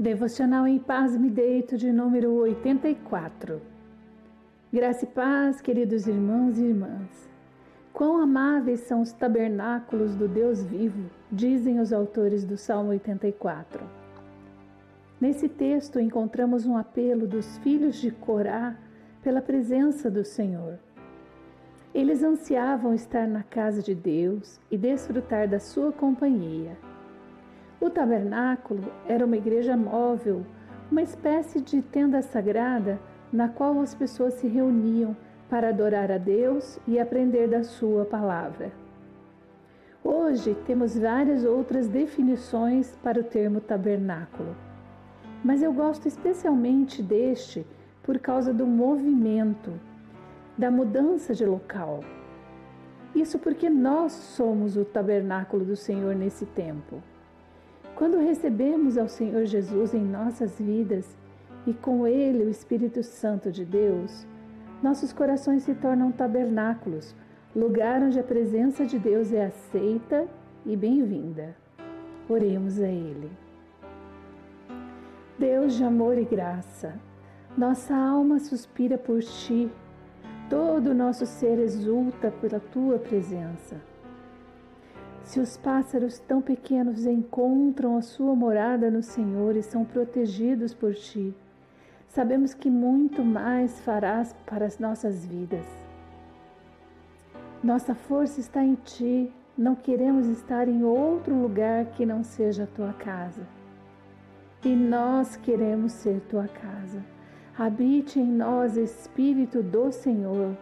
Devocional em Paz Me Deito de número 84. Graça e paz, queridos irmãos e irmãs. Quão amáveis são os tabernáculos do Deus vivo, dizem os autores do Salmo 84. Nesse texto encontramos um apelo dos filhos de Corá pela presença do Senhor. Eles ansiavam estar na casa de Deus e desfrutar da sua companhia o tabernáculo era uma igreja móvel, uma espécie de tenda sagrada na qual as pessoas se reuniam para adorar a Deus e aprender da Sua palavra. Hoje temos várias outras definições para o termo tabernáculo, mas eu gosto especialmente deste por causa do movimento, da mudança de local. Isso porque nós somos o tabernáculo do Senhor nesse tempo. Quando recebemos ao Senhor Jesus em nossas vidas e com Ele o Espírito Santo de Deus, nossos corações se tornam tabernáculos, lugar onde a presença de Deus é aceita e bem-vinda. Oremos a Ele. Deus de amor e graça, nossa alma suspira por Ti, todo o nosso ser exulta pela Tua presença. Se os pássaros tão pequenos encontram a sua morada no Senhor e são protegidos por ti, sabemos que muito mais farás para as nossas vidas. Nossa força está em ti, não queremos estar em outro lugar que não seja a tua casa. E nós queremos ser tua casa. Habite em nós, Espírito do Senhor